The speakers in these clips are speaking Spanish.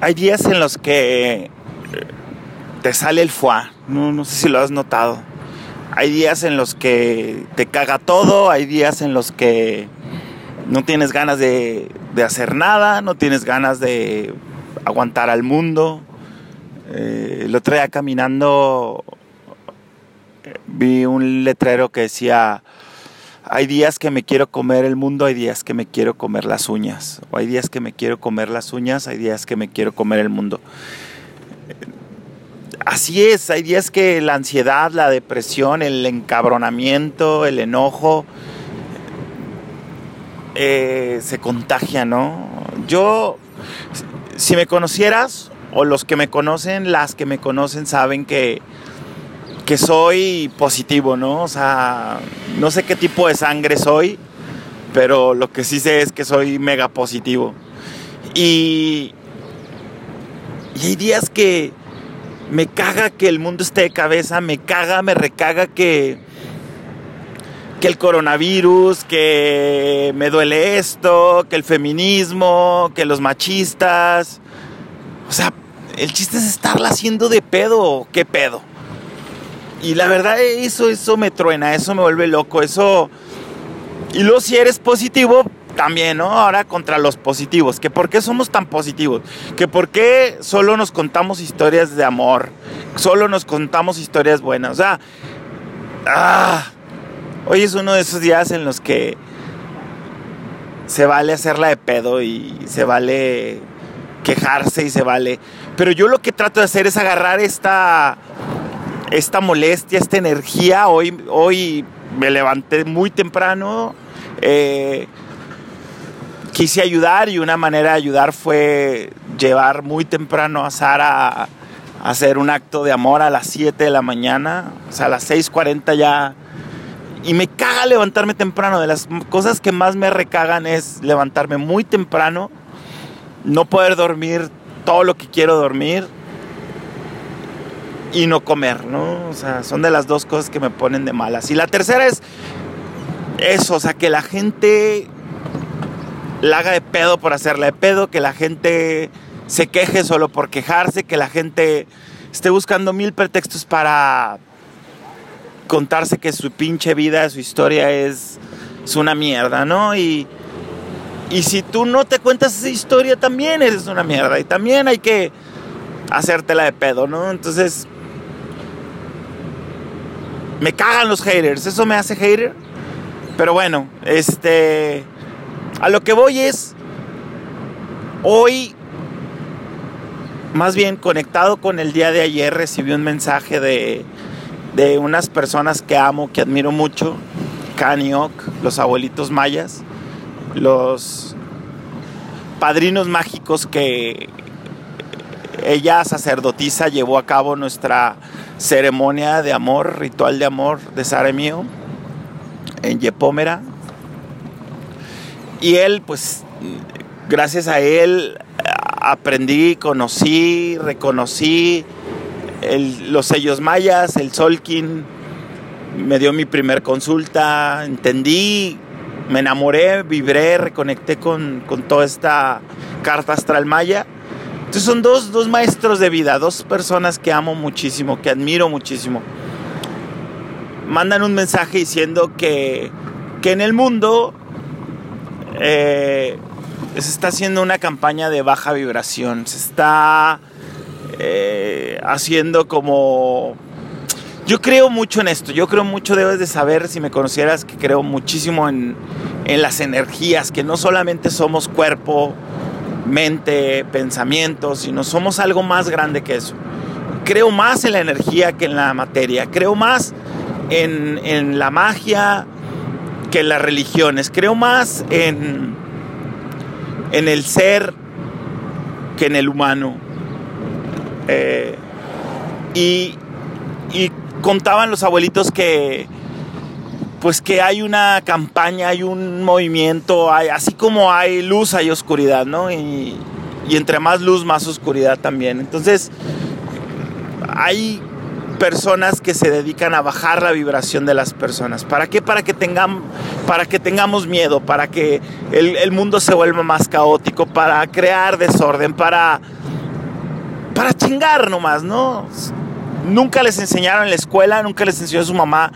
hay días en los que te sale el foie, no, sé si lo has notado. Hay días en los que te caga todo, hay días en los que no tienes ganas de, hacer nada, no tienes ganas de aguantar al mundo. Eh, el otro día caminando vi un letrero que decía, hay días que me quiero comer el mundo, hay días que me quiero comer las uñas. O hay días que me quiero comer las uñas, hay días que me quiero comer el mundo. Así es, hay días que la ansiedad, la depresión, el encabronamiento, el enojo, eh, se contagia, ¿no? Yo, si me conocieras, o los que me conocen, las que me conocen saben que, que soy positivo, ¿no? O sea, no sé qué tipo de sangre soy, pero lo que sí sé es que soy mega positivo. Y, y hay días que me caga que el mundo esté de cabeza, me caga, me recaga que, que el coronavirus, que me duele esto, que el feminismo, que los machistas. O sea, el chiste es estarla haciendo de pedo, ¿qué pedo? Y la verdad, eso, eso me truena, eso me vuelve loco, eso... Y luego si eres positivo, también, ¿no? Ahora contra los positivos, que por qué somos tan positivos, que por qué solo nos contamos historias de amor, solo nos contamos historias buenas, o sea, ah, hoy es uno de esos días en los que se vale hacerla de pedo y se vale quejarse y se vale, pero yo lo que trato de hacer es agarrar esta esta molestia, esta energía. Hoy, hoy me levanté muy temprano. Eh, quise ayudar y una manera de ayudar fue llevar muy temprano a Sara a, hacer un acto de amor a las 7 de la mañana. O sea, a las 6.40 ya... Y me caga levantarme temprano. De las cosas que más me recagan es levantarme muy temprano, no poder dormir todo lo que quiero dormir y no comer, ¿no? O sea, son de las dos cosas que me ponen de malas. Y la tercera es eso, o sea, que la gente la haga de pedo por hacerla de pedo, que la gente se queje solo por quejarse, que la gente esté buscando mil pretextos para contarse que su pinche vida, su historia es, una mierda, ¿no? Y, y si tú no te cuentas esa historia, también eres una mierda. Y también hay que hacértela de pedo, ¿no? Entonces, me cagan los haters, eso me hace hater. Pero bueno, este. A lo que voy es. Hoy, más bien conectado con el día de ayer, recibí un mensaje de, de unas personas que amo, que admiro mucho. Kaniok, los abuelitos mayas, los padrinos mágicos que ella, sacerdotisa, llevó a cabo nuestra ceremonia de amor, ritual de amor de Sara mío en Yepómera. Y él, pues, gracias a él aprendí, conocí, reconocí los sellos mayas, el Solkin, me dio mi primer consulta, entendí, me enamoré, vibré, reconecté con, con toda esta carta astral maya entonces son dos, dos maestros de vida, dos personas que amo muchísimo, que admiro muchísimo. Mandan un mensaje diciendo que, que en el mundo eh, se está haciendo una campaña de baja vibración, se está eh, haciendo como... Yo creo mucho en esto, yo creo mucho, debes de saber, si me conocieras, que creo muchísimo en, en las energías, que no solamente somos cuerpo, mente, pensamientos, sino somos algo más grande que eso. Creo más en la energía que en la materia, creo más en, la magia que en las religiones, creo más en, en el ser que en el humano. Eh, y, y contaban los abuelitos que pues que hay una campaña, hay un movimiento, hay, así como hay luz, hay oscuridad, ¿no? Y, entre más luz, más oscuridad también. Entonces, hay personas que se dedican a bajar la vibración de las personas. ¿Para qué? Para que, tengamos, para que tengamos miedo, para que el, mundo se vuelva más caótico, para crear desorden, para para chingar nomás, ¿no? Nunca les enseñaron en la escuela, nunca les enseñó su mamá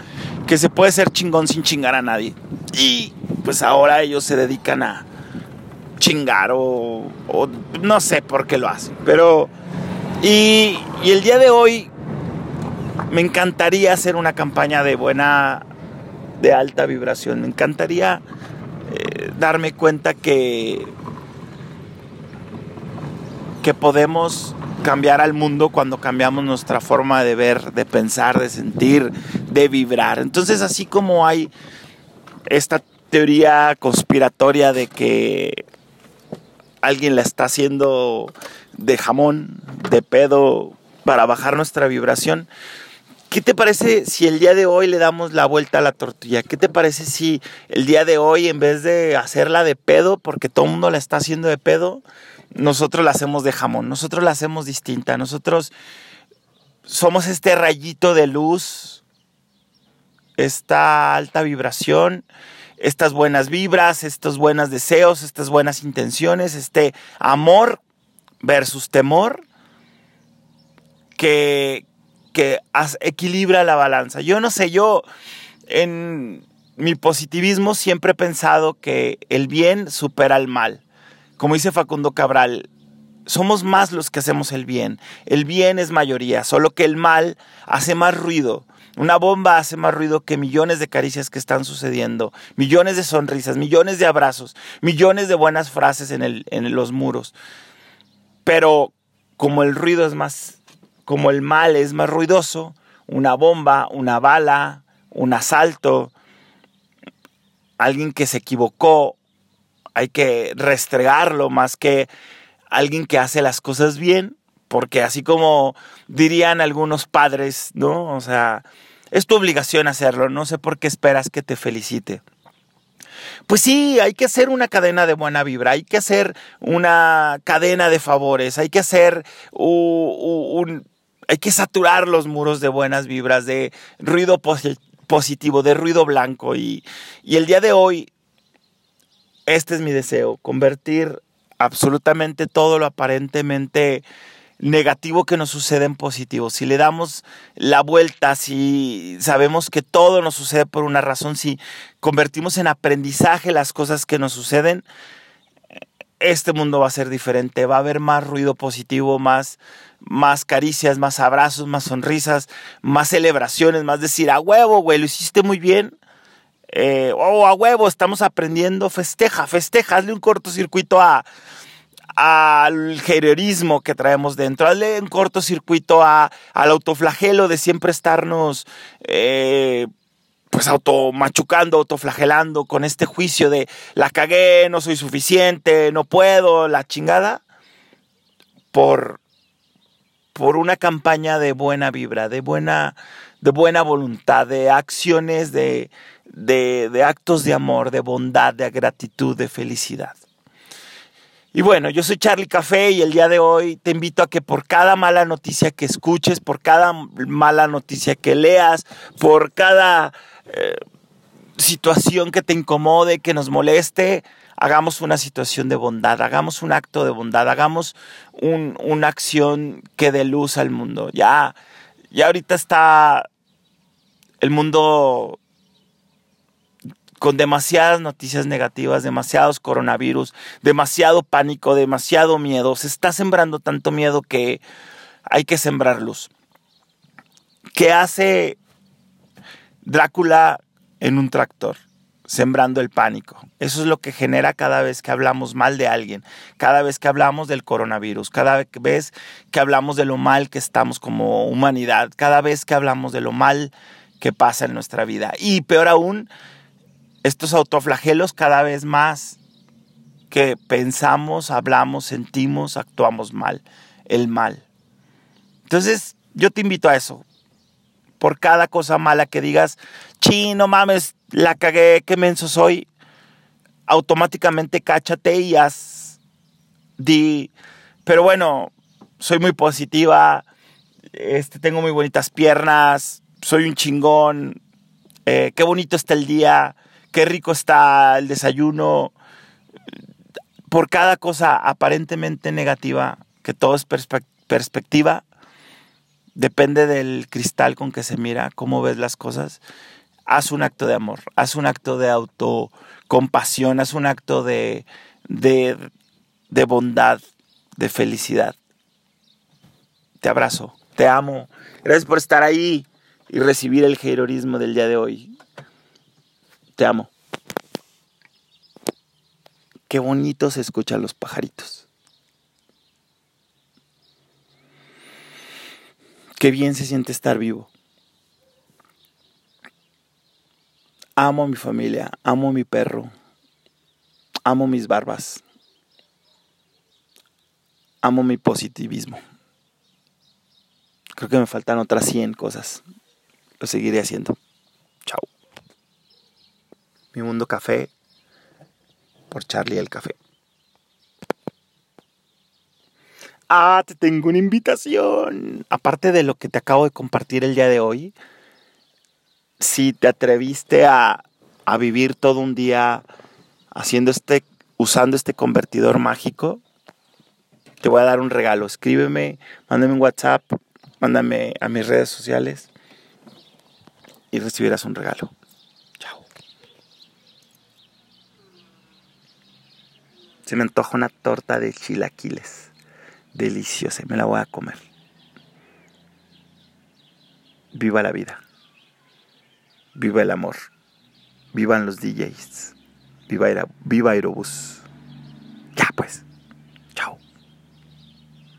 que se puede ser chingón sin chingar a nadie. Y pues ahora ellos se dedican a chingar o, no sé por qué lo hacen. Pero, y, y el día de hoy me encantaría hacer una campaña de buena, de alta vibración. Me encantaría eh, darme cuenta que, que podemos cambiar al mundo cuando cambiamos nuestra forma de ver, de pensar, de sentir, de vibrar. Entonces, así como hay esta teoría conspiratoria de que alguien la está haciendo de jamón, de pedo, para bajar nuestra vibración, ¿Qué te parece si el día de hoy le damos la vuelta a la tortilla? ¿Qué te parece si el día de hoy, en vez de hacerla de pedo, porque todo el mundo la está haciendo de pedo, nosotros la hacemos de jamón, nosotros la hacemos distinta, nosotros somos este rayito de luz, esta alta vibración, estas buenas vibras, estos buenos deseos, estas buenas intenciones, este amor versus temor que, que equilibra la balanza. Yo no sé, yo en mi positivismo siempre he pensado que el bien supera el mal. Como dice Facundo Cabral, somos más los que hacemos el bien. El bien es mayoría, solo que el mal hace más ruido. Una bomba hace más ruido que millones de caricias que están sucediendo, millones de sonrisas, millones de abrazos, millones de buenas frases en, en los muros. Pero como el ruido es más como el mal es más ruidoso, una bomba, una bala, un asalto, alguien que se equivocó, hay que restregarlo más que alguien que hace las cosas bien, porque así como dirían algunos padres, ¿no? O sea, es tu obligación hacerlo, no sé por qué esperas que te felicite. Pues sí, hay que hacer una cadena de buena vibra, hay que hacer una cadena de favores, hay que hacer un, hay que saturar los muros de buenas vibras, de ruido positivo, de ruido blanco. Y, y el día de hoy, este es mi deseo, convertir absolutamente todo lo aparentemente negativo que nos sucede en positivo. Si le damos la vuelta, si sabemos que todo nos sucede por una razón, si convertimos en aprendizaje las cosas que nos suceden, este mundo va a ser diferente, va a haber más ruido positivo, más, más caricias, más abrazos, más sonrisas, más celebraciones, más decir, a huevo, güey, lo hiciste muy bien. Oh, a huevo, estamos aprendiendo, festeja, festeja, hazle un cortocircuito a, al heroísmo que traemos dentro, hazle un cortocircuito a, al autoflagelo de siempre estarnos eh, pues automachucando, autoflagelando con este juicio de la cagué, no soy suficiente, no puedo, la chingada, por, por una campaña de buena vibra, de buena, de buena voluntad, de acciones, de, de, de actos de amor, de bondad, de gratitud, de felicidad. Y bueno, yo soy Charlie Café y el día de hoy te invito a que por cada mala noticia que escuches, por cada mala noticia que leas, por cada eh, situación que te incomode, que nos moleste, hagamos una situación de bondad, hagamos un acto de bondad, hagamos una acción que dé luz al mundo. Ya, ya ahorita está el mundo con demasiadas noticias negativas, demasiados coronavirus, demasiado pánico, demasiado miedo. Se está sembrando tanto miedo que hay que sembrar luz. ¿Qué hace Drácula en un tractor, sembrando el pánico. Eso es lo que genera cada vez que hablamos mal de alguien, cada vez que hablamos del coronavirus, cada vez que hablamos de lo mal que estamos como humanidad, cada vez que hablamos de lo mal que pasa en nuestra vida. Y peor aún, estos autoflagelos cada vez más que pensamos, hablamos, sentimos, actuamos mal, el mal. Entonces, yo te invito a eso por cada cosa mala que digas, chino mames, la cagué, qué menso soy, automáticamente cáchate y haz, di, pero bueno, soy muy positiva, este, tengo muy bonitas piernas, soy un chingón, eh, qué bonito está el día, qué rico está el desayuno, por cada cosa aparentemente negativa, que todo es perspectiva, depende del cristal con que se mira, cómo ves las cosas. Haz un acto de amor, haz un acto de autocompasión, haz un acto de, de, de bondad, de felicidad. Te abrazo, te amo. Gracias por estar ahí y recibir el heroísmo del día de hoy. Te amo. Qué bonito se escuchan los pajaritos. Qué bien se siente estar vivo. Amo a mi familia, amo a mi perro, amo mis barbas, amo mi positivismo. Creo que me faltan otras 100 cosas. Lo seguiré haciendo. Chao. Mi mundo café por Charlie el café. Ah, te tengo una invitación. Aparte de lo que te acabo de compartir el día de hoy, si te atreviste a, a vivir todo un día haciendo este, usando este convertidor mágico, te voy a dar un regalo. Escríbeme, mándame un WhatsApp, mándame a mis redes sociales y recibirás un regalo. Chao. Se me antoja una torta de chilaquiles deliciosa. Me la voy a comer. Viva la vida. Viva el amor. Vivan los DJs. Viva, viva Aerobús. Ya pues.